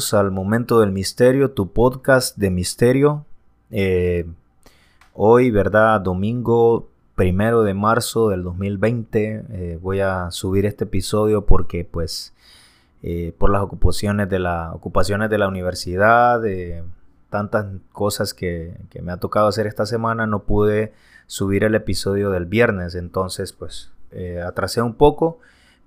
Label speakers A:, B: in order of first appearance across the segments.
A: Al Momento del Misterio, tu podcast de misterio. Eh, hoy, ¿verdad? Domingo primero de marzo del 2020. eh, voy a subir este episodio porque, pues, eh, por las ocupaciones de la, ocupaciones de la universidad, tantas cosas que, que me ha tocado hacer esta semana, no pude subir el episodio del viernes. Entonces, pues, atrasé un poco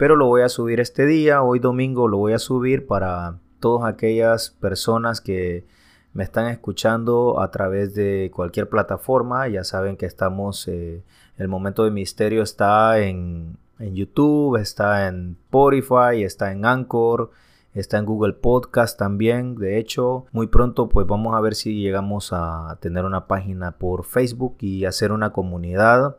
A: pero lo voy a subir este día, hoy domingo lo voy a subir para todas aquellas personas que me están escuchando a través de cualquier plataforma. Ya saben que estamos, eh, el momento de misterio está en, en, YouTube, está en Spotify, está en Anchor, está en Google Podcast también. De hecho, muy pronto pues vamos a ver si llegamos a tener una página por Facebook y hacer una comunidad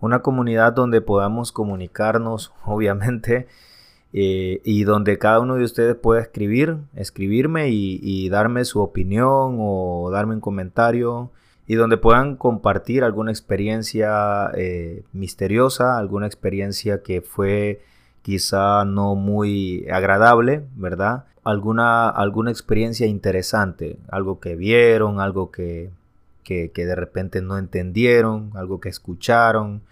A: una comunidad donde podamos comunicarnos, obviamente, eh, y donde cada uno de ustedes pueda escribir, escribirme y, darme su opinión o darme un comentario, y donde puedan compartir alguna experiencia eh, misteriosa, alguna experiencia que fue quizá no muy agradable, ¿verdad? Alguna, alguna experiencia interesante, algo que vieron, algo que que, que, de repente no entendieron, algo que escucharon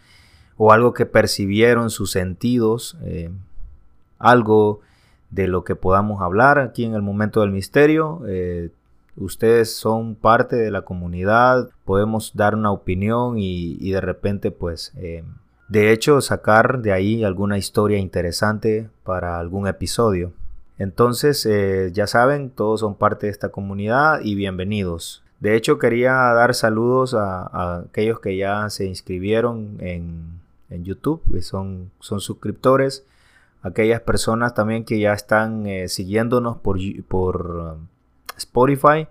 A: o algo que percibieron sus sentidos, eh, algo de lo que podamos hablar aquí en el momento del misterio. Eh, ustedes son parte de la comunidad, podemos dar una opinión y, de repente pues eh, de hecho sacar de ahí alguna historia interesante para algún episodio. Entonces eh, ya saben, todos son parte de esta comunidad y bienvenidos. De hecho, quería dar saludos a, a aquellos que ya se inscribieron en, en, YouTube, que son, son suscriptores. Aquellas personas también que ya están eh, siguiéndonos por, por um, Spotify.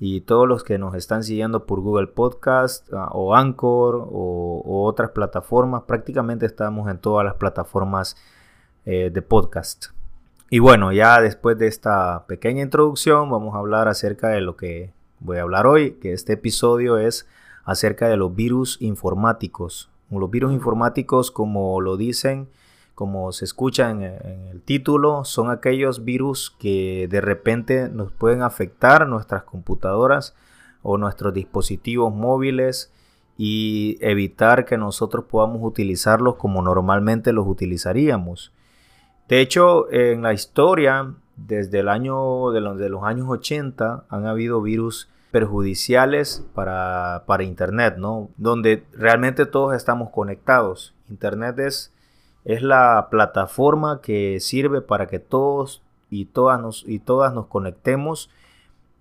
A: Y todos los que nos están siguiendo por Google Podcast uh, o Anchor o, o, otras plataformas. Prácticamente estamos en todas las plataformas eh, de podcast. Y bueno, ya después de esta pequeña introducción, vamos a hablar acerca de lo que voy a hablar hoy, que este episodio es acerca de los virus informáticos. Los virus informáticos, como lo dicen, como se escucha en, el título, son aquellos virus que de repente nos pueden afectar nuestras computadoras o nuestros dispositivos móviles y evitar que nosotros podamos utilizarlos como normalmente los utilizaríamos. De hecho, en la historia, desde el año de los, de los años 80, han habido virus perjudiciales para, para Internet, ¿no? Donde realmente todos estamos conectados. Internet es, es la plataforma que sirve para que todos y todas nos, y todas nos conectemos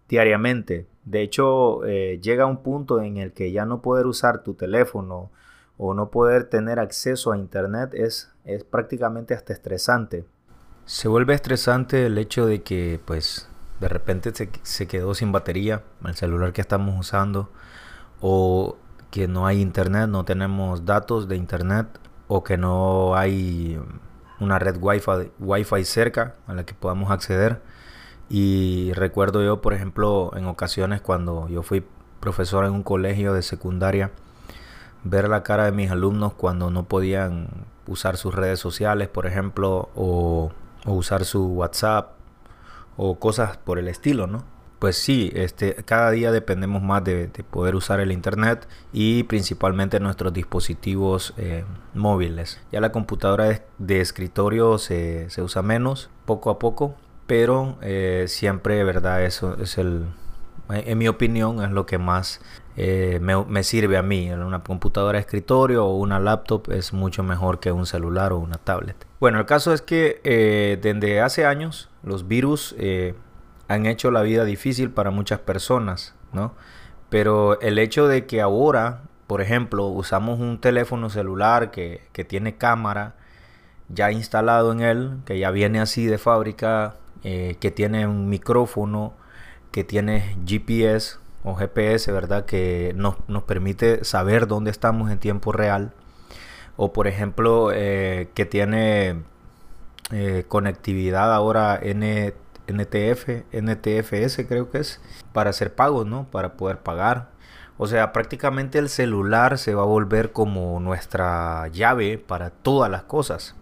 A: diariamente. De hecho, eh, llega un punto en el que ya no poder usar tu teléfono o no poder tener acceso a Internet es, es prácticamente hasta estresante. Se vuelve estresante el hecho de que, pues, de repente se, se, quedó sin batería el celular que estamos usando o que no hay internet, no tenemos datos de internet o que no hay una red wifi, wifi cerca a la que podamos acceder. Y recuerdo yo, por ejemplo, en ocasiones cuando yo fui profesor en un colegio de secundaria, ver la cara de mis alumnos cuando no podían usar sus redes sociales, por ejemplo, o, o usar su WhatsApp o cosas por el estilo, ¿no? Pues sí, este, cada día dependemos más de, de poder usar el Internet y principalmente nuestros dispositivos eh, móviles. Ya la computadora de, escritorio se, se, usa menos, poco a poco, pero eh, siempre, ¿verdad? Eso es el, en mi opinión, es lo que más eh, me, me, sirve a mí. Una computadora de escritorio o una laptop es mucho mejor que un celular o una tablet. Bueno, el caso es que desde hace años los virus han hecho la vida difícil para muchas personas, ¿no? Pero el hecho de que ahora, por ejemplo, usamos un teléfono celular que, que tiene cámara ya instalado en él, que ya viene así de fábrica, eh, que tiene un micrófono, que tiene GPS o GPS, ¿verdad? Que nos, nos permite saber dónde estamos en tiempo real. O por ejemplo, eh, que tiene eh, conectividad ahora N, NTF, NTFS creo que es, para hacer pagos, ¿no? Para poder pagar. O sea, prácticamente el celular se va a volver como nuestra llave para todas las cosas.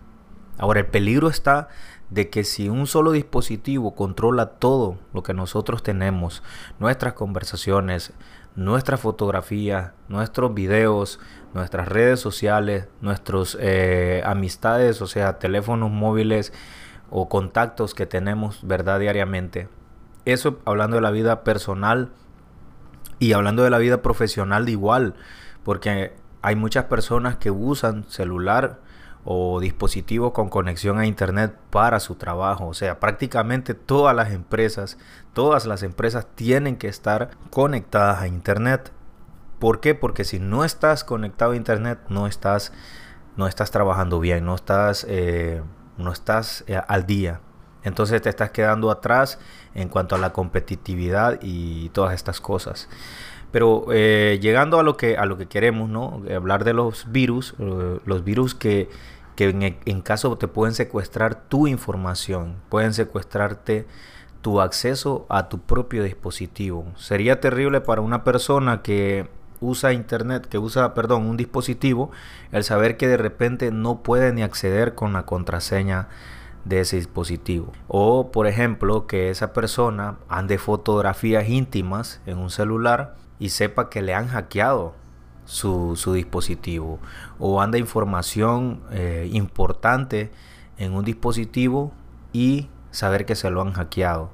A: Ahora, el peligro está de que si un solo dispositivo controla todo lo que nosotros tenemos, nuestras conversaciones, nuestras fotografías, nuestros videos, nuestras redes sociales, nuestras eh, amistades, o sea, teléfonos móviles o contactos que tenemos, ¿verdad? Diariamente. Eso hablando de la vida personal y hablando de la vida profesional igual, porque hay muchas personas que usan celular o dispositivos con conexión a internet para su trabajo. O sea, prácticamente todas las empresas, todas las empresas tienen que estar conectadas a internet. ¿Por qué? Porque si no estás conectado a internet, no estás, no estás trabajando bien, no estás, eh, no estás eh, al día. Entonces te estás quedando atrás en cuanto a la competitividad y todas estas cosas. Pero eh, llegando a lo que a lo que queremos, ¿no? Hablar de los virus, los virus que que en, caso te pueden secuestrar tu información, pueden secuestrarte tu acceso a tu propio dispositivo. Sería terrible para una persona que usa internet, que usa, perdón, un dispositivo, el saber que de repente no puede ni acceder con la contraseña de ese dispositivo. O, por ejemplo, que esa persona ande fotografías íntimas en un celular y sepa que le han hackeado su, dispositivo o anda información eh, importante en un dispositivo y saber que se lo han hackeado.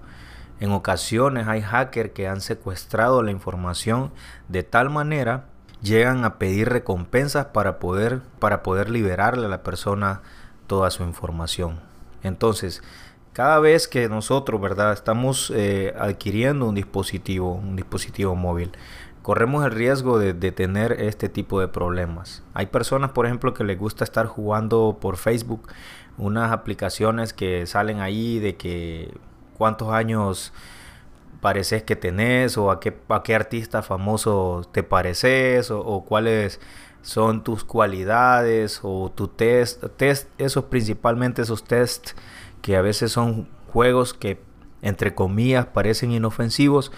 A: En ocasiones hay hackers que han secuestrado la información de tal manera llegan a pedir recompensas para poder, para poder liberarle a la persona toda su información. Entonces, cada vez que nosotros, ¿verdad? Estamos eh, adquiriendo un dispositivo, un dispositivo móvil, corremos el riesgo de, tener este tipo de problemas. Hay personas, por ejemplo, que les gusta estar jugando por Facebook unas aplicaciones que salen ahí de que cuántos años pareces que tenés o a qué, a qué artista famoso te pareces o, cuáles son tus cualidades o tu test, test, esos principalmente esos tests que a veces son juegos que entre comillas parecen inofensivos,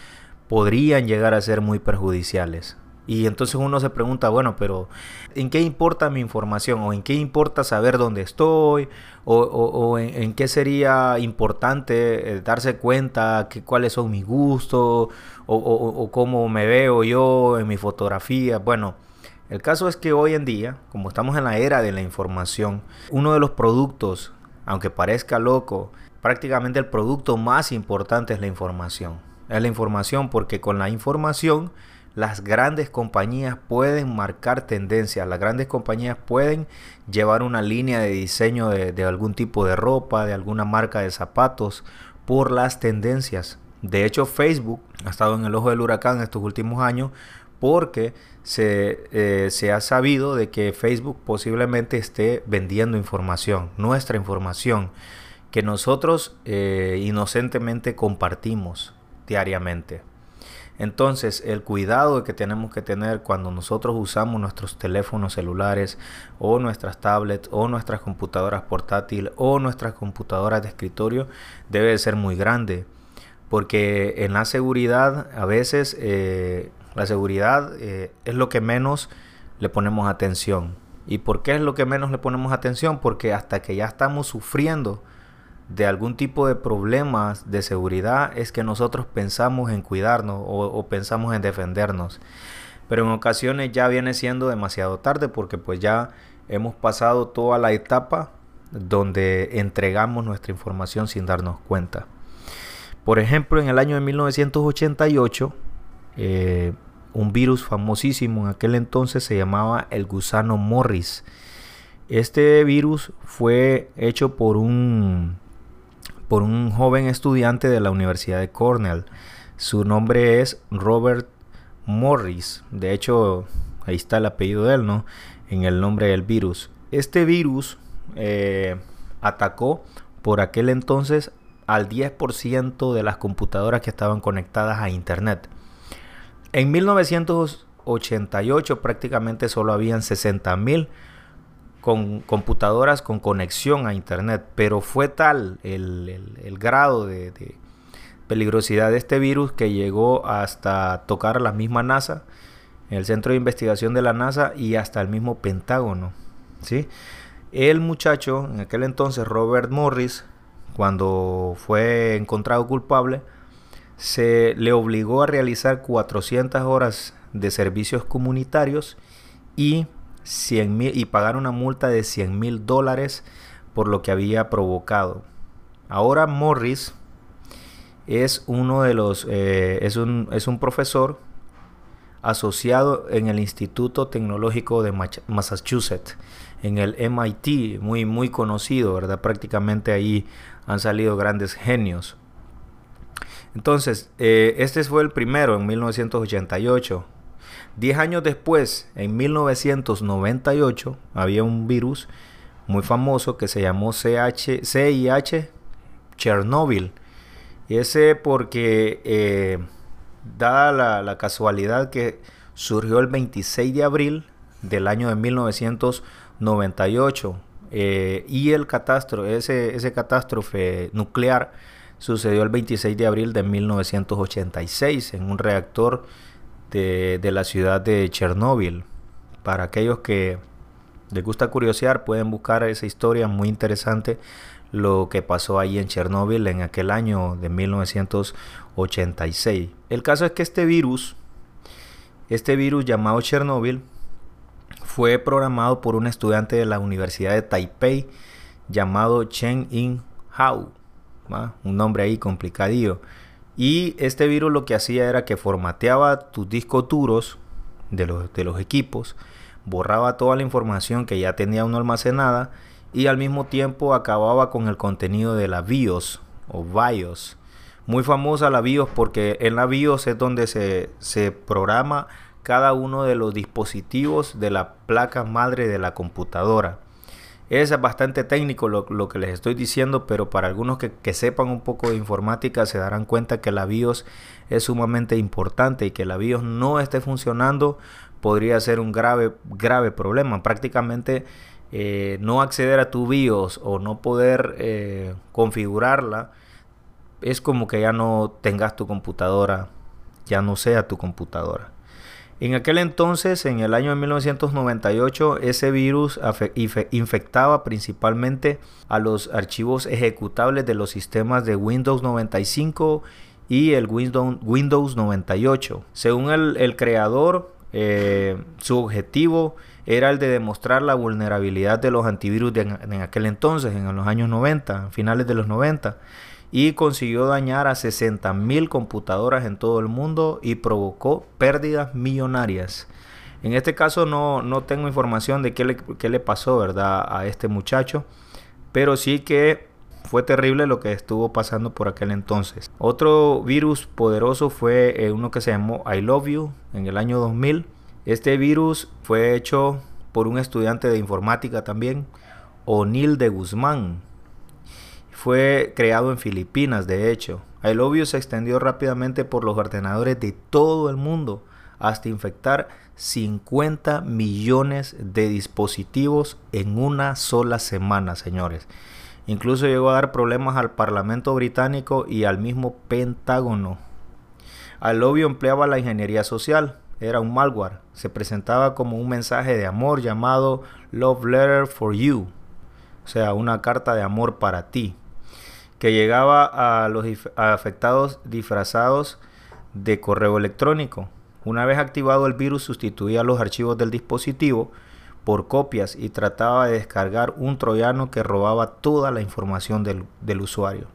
A: podrían llegar a ser muy perjudiciales. Y entonces uno se pregunta, bueno, pero ¿en qué importa mi información? ¿O en qué importa saber dónde estoy? ¿O, en, qué sería importante eh, darse cuenta que cuáles son mis gustos? O, cómo me veo yo en mi fotografía? Bueno, el caso es que hoy en día, como estamos en la era de la información, uno de los productos, aunque parezca loco, prácticamente el producto más importante es la información es la información porque con la información las grandes compañías pueden marcar tendencias, las grandes compañías pueden llevar una línea de diseño de, algún tipo de ropa, de alguna marca de zapatos por las tendencias. De hecho, Facebook ha estado en el ojo del huracán estos últimos años porque se, eh, se, ha sabido de que Facebook posiblemente esté vendiendo información, nuestra información, que nosotros eh, inocentemente compartimos diariamente. Entonces, el cuidado que tenemos que tener cuando nosotros usamos nuestros teléfonos celulares o nuestras tablets o nuestras computadoras portátiles o nuestras computadoras de escritorio debe ser muy grande. Porque en la seguridad, a veces eh, la seguridad eh, es lo que menos le ponemos atención. ¿Y por qué es lo que menos le ponemos atención? Porque hasta que ya estamos sufriendo de algún tipo de problemas de seguridad es que nosotros pensamos en cuidarnos o, pensamos en defendernos. Pero en ocasiones ya viene siendo demasiado tarde porque pues ya hemos pasado toda la etapa donde entregamos nuestra información sin darnos cuenta. Por ejemplo, en el año de 1988, eh, un virus famosísimo en aquel entonces se llamaba el gusano Morris. Este virus fue hecho por un por un joven estudiante de la Universidad de Cornell. Su nombre es Robert Morris. De hecho, ahí está el apellido de él, ¿no? En el nombre del virus. Este virus eh, atacó por aquel entonces al 10% de las computadoras que estaban conectadas a Internet. En 1988 prácticamente solo habían 60.000 con computadoras con conexión a internet, pero fue tal el, grado de, peligrosidad de este virus que llegó hasta tocar la misma NASA, el centro de investigación de la NASA y hasta el mismo Pentágono, ¿sí? El muchacho, en aquel entonces Robert Morris, cuando fue encontrado culpable, se le obligó a realizar 400 horas de servicios comunitarios y, 100 y pagar una multa de 100 mil dólares por lo que había provocado. Ahora Morris es uno de los, eh, es, un, es un profesor asociado en el Instituto Tecnológico de Massachusetts, en el MIT, muy, muy conocido, ¿verdad? Prácticamente ahí han salido grandes genios. Entonces, eh, este fue el primero en 1988. Diez años después, en 1998, había un virus muy famoso que se llamó CH, CIH Chernobyl. Y ese porque, eh, dada la, casualidad que surgió el 26 de abril del año de 1998, eh, y el catástrofe, ese, ese catástrofe nuclear sucedió el 26 de abril de 1986 en un reactor de, la ciudad de Chernóbil. Para aquellos que les gusta curiosear, pueden buscar esa historia muy interesante lo que pasó ahí en Chernóbil en aquel año de 1986. El caso es que este virus, este virus llamado Chernóbil, fue programado por un estudiante de la Universidad de Taipei llamado Chen In Hao, un nombre ahí complicadillo. Y este virus lo que hacía era que formateaba tus discos duros de los, de los equipos, borraba toda la información que ya tenía uno almacenada y al mismo tiempo acababa con el contenido de la BIOS o BIOS. Muy famosa la BIOS porque en la BIOS es donde se, se programa cada uno de los dispositivos de la placa madre de la computadora. Es bastante técnico lo, que les estoy diciendo, pero para algunos que, sepan un poco de informática se darán cuenta que la BIOS es sumamente importante y que la BIOS no esté funcionando podría ser un grave, grave problema. Prácticamente eh, no acceder a tu BIOS o no poder eh, configurarla es como que ya no tengas tu computadora, ya no sea tu computadora. En aquel entonces, en el año de 1998, ese virus infectaba principalmente a los archivos ejecutables de los sistemas de Windows 95 y el Windows, 98. Según el, creador, eh, su objetivo era el de demostrar la vulnerabilidad de los antivirus en aquel entonces, en los años 90, finales de los 90 y consiguió dañar a 60.000 computadoras en todo el mundo y provocó pérdidas millonarias. En este caso no, no tengo información de qué le, qué le, pasó ¿verdad? a este muchacho, pero sí que fue terrible lo que estuvo pasando por aquel entonces. Otro virus poderoso fue eh, uno que se llamó I Love You en el año 2000. Este virus fue hecho por un estudiante de informática también, O'Neill de Guzmán, fue creado en Filipinas, de hecho. El se extendió rápidamente por los ordenadores de todo el mundo hasta infectar 50 millones de dispositivos en una sola semana, señores. Incluso llegó a dar problemas al Parlamento británico y al mismo Pentágono. Alobio empleaba la ingeniería social, era un malware. Se presentaba como un mensaje de amor llamado Love Letter for You, o sea, una carta de amor para ti que llegaba a los afectados disfrazados de correo electrónico. Una vez activado el virus sustituía los archivos del dispositivo por copias y trataba de descargar un troyano que robaba toda la información del, del usuario.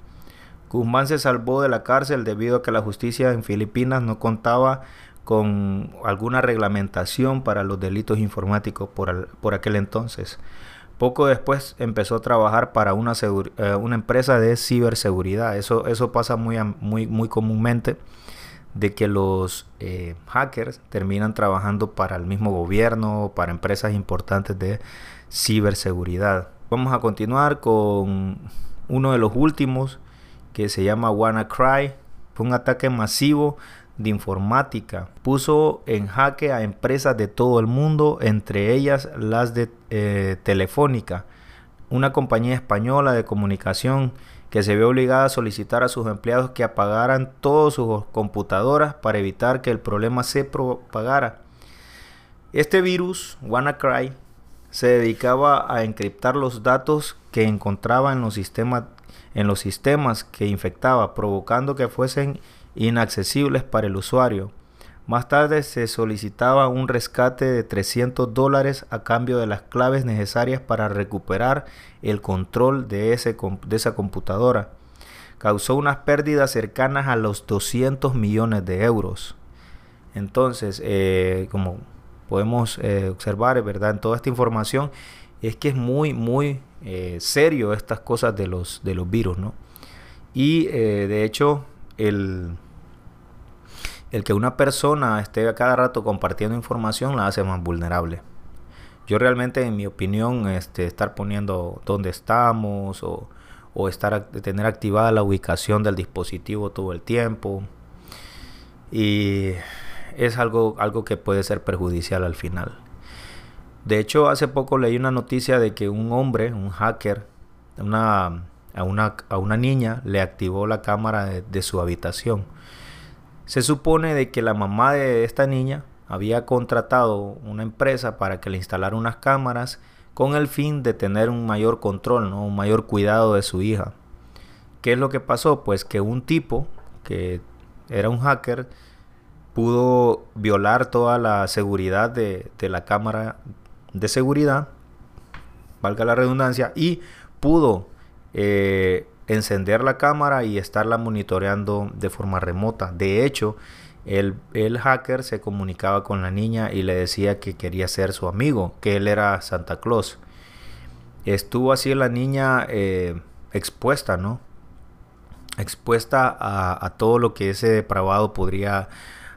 A: Guzmán se salvó de la cárcel debido a que la justicia en Filipinas no contaba con alguna reglamentación para los delitos informáticos por, por aquel entonces. Poco después empezó a trabajar para una, eh, una empresa de ciberseguridad. Eso, eso pasa muy, muy, muy comúnmente de que los eh, hackers terminan trabajando para el mismo gobierno, para empresas importantes de ciberseguridad. Vamos a continuar con uno de los últimos que se llama WannaCry. Fue un ataque masivo de informática. Puso en jaque a empresas de todo el mundo, entre ellas las de eh, Telefónica, una compañía española de comunicación que se ve obligada a solicitar a sus empleados que apagaran todas sus computadoras para evitar que el problema se propagara. Este virus, WannaCry, se dedicaba a encriptar los datos que encontraba en los sistemas en los sistemas que infectaba, provocando que fuesen inaccesibles para el usuario. Más tarde se solicitaba un rescate de 300 dólares a cambio de las claves necesarias para recuperar el control de, ese, de esa computadora. Causó unas pérdidas cercanas a los 200 millones de euros. Entonces, eh, como podemos eh, observar, ¿verdad? En toda esta información, es que es muy, muy eh, serio estas cosas de los, de los virus, ¿no? Y de hecho, el, el que una persona esté a cada rato compartiendo información la hace más vulnerable. Yo realmente, en mi opinión, este, estar poniendo dónde estamos o, o estar tener activada la ubicación del dispositivo todo el tiempo y es algo, algo que puede ser perjudicial al final. De hecho, hace poco leí una noticia de que un hombre, un hacker, una, a, una, a una niña le activó la cámara de su habitación se supone de que la mamá de esta niña había contratado una empresa para que le instalara unas cámaras con el fin de tener un mayor control, ¿no? un mayor cuidado de su hija. ¿Qué es lo que pasó? Pues que un tipo que era un hacker pudo violar toda la seguridad de, la cámara de seguridad, valga la redundancia, y pudo eh, encender la cámara y estarla monitoreando de forma remota. De hecho, el, el, hacker se comunicaba con la niña y le decía que quería ser su amigo, que él era Santa Claus. Estuvo así la niña eh, expuesta, ¿no? Expuesta a, todo lo que ese depravado podría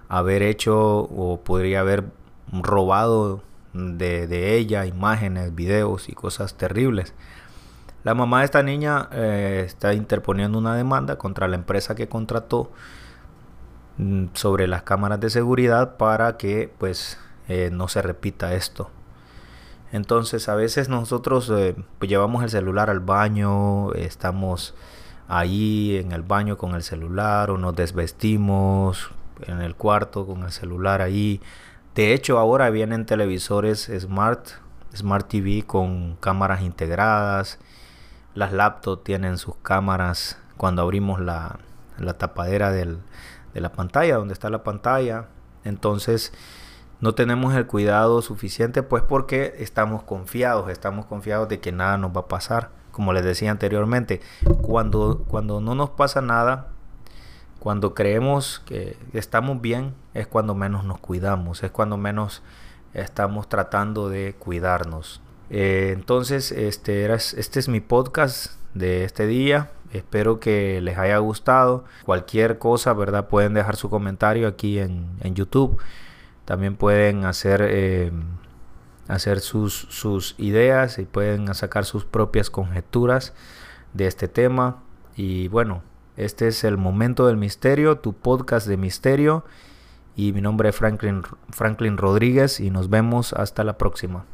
A: haber hecho o podría haber robado de, de ella, imágenes, videos y cosas terribles. La mamá de esta niña eh, está interponiendo una demanda contra la empresa que contrató mm, sobre las cámaras de seguridad para que pues eh, no se repita esto. Entonces a veces nosotros eh, pues, llevamos el celular al baño, estamos ahí en el baño con el celular o nos desvestimos en el cuarto con el celular ahí. De hecho ahora vienen televisores smart, smart TV con cámaras integradas las laptops tienen sus cámaras cuando abrimos la, tapadera de la pantalla, donde está la pantalla. Entonces no tenemos el cuidado suficiente pues porque estamos confiados, estamos confiados de que nada nos va a pasar. Como les decía anteriormente, cuando, cuando no nos pasa nada, cuando creemos que estamos bien, es cuando menos nos cuidamos, es cuando menos estamos tratando de cuidarnos. Eh, entonces, este, este es mi podcast de este día. Espero que les haya gustado. Cualquier cosa, ¿verdad? Pueden dejar su comentario aquí en, YouTube. También pueden hacer, eh, hacer sus, sus ideas y pueden sacar sus propias conjeturas de este tema. Y bueno, este es el momento del misterio, tu podcast de misterio. Y mi nombre es Franklin, Franklin Rodríguez y nos vemos hasta la próxima.